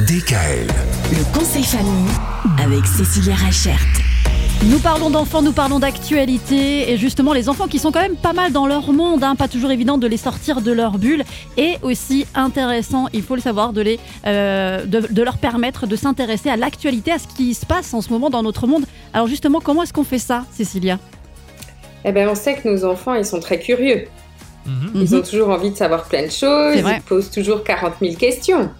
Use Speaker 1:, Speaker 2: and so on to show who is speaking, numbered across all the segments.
Speaker 1: DKL.
Speaker 2: Le conseil famille avec Cécilia Rachert.
Speaker 3: Nous parlons d'enfants, nous parlons d'actualité et justement les enfants qui sont quand même pas mal dans leur monde, hein, pas toujours évident de les sortir de leur bulle et aussi intéressant, il faut le savoir, de, les, euh, de, de leur permettre de s'intéresser à l'actualité, à ce qui se passe en ce moment dans notre monde. Alors justement, comment est-ce qu'on fait ça, Cécilia?
Speaker 4: Eh ben, on sait que nos enfants, ils sont très curieux.
Speaker 5: Mhm.
Speaker 4: Ils ont toujours envie de savoir plein de choses, ils posent toujours 40 000 questions.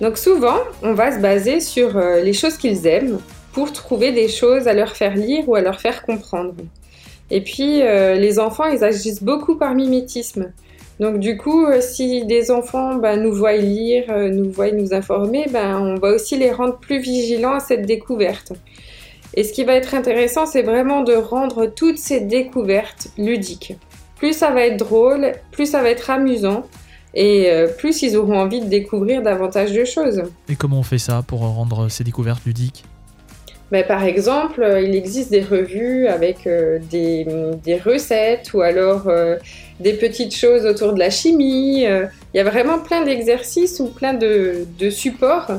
Speaker 4: Donc souvent, on va se baser sur euh, les choses qu'ils aiment pour trouver des choses à leur faire lire ou à leur faire comprendre. Et puis, euh, les enfants, ils agissent beaucoup par mimétisme. Donc du coup, euh, si des enfants bah, nous voient lire, nous voient nous informer, ben, on va aussi les rendre plus vigilants à cette découverte. Et ce qui va être intéressant, c'est vraiment de rendre toutes ces découvertes ludiques. Plus ça va être drôle, plus ça va être amusant, et euh, plus ils auront envie de découvrir davantage de choses.
Speaker 5: Et comment on fait ça pour rendre ces découvertes ludiques?
Speaker 4: Ben, par exemple, euh, il existe des revues avec euh, des, des recettes ou alors euh, des petites choses autour de la chimie. Euh, Il y a vraiment plein d'exercices ou plein de, de supports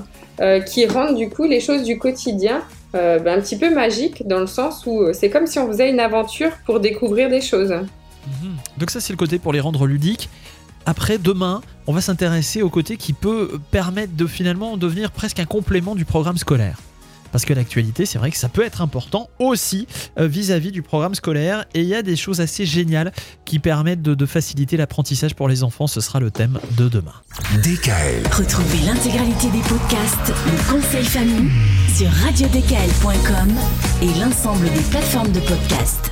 Speaker 4: qui rendent du coup les choses du quotidien ben, un petit peu magiques dans le sens où c'est comme si on faisait une aventure pour découvrir des choses.
Speaker 5: Mhm. Donc ça c'est le côté pour les rendre ludiques. Après, demain, on va s'intéresser au côté qui peut permettre de finalement devenir presque un complément du programme scolaire. Parce que l'actualité, c'est vrai que ça peut être important aussi euh, vis-à-vis du programme scolaire. Et il y a des choses assez géniales qui permettent de, de faciliter l'apprentissage pour les enfants. Ce sera le thème de demain.
Speaker 1: DKL.
Speaker 2: Retrouvez l'intégralité des podcasts Le conseil famille sur radiodkl.com et l'ensemble des plateformes de podcasts.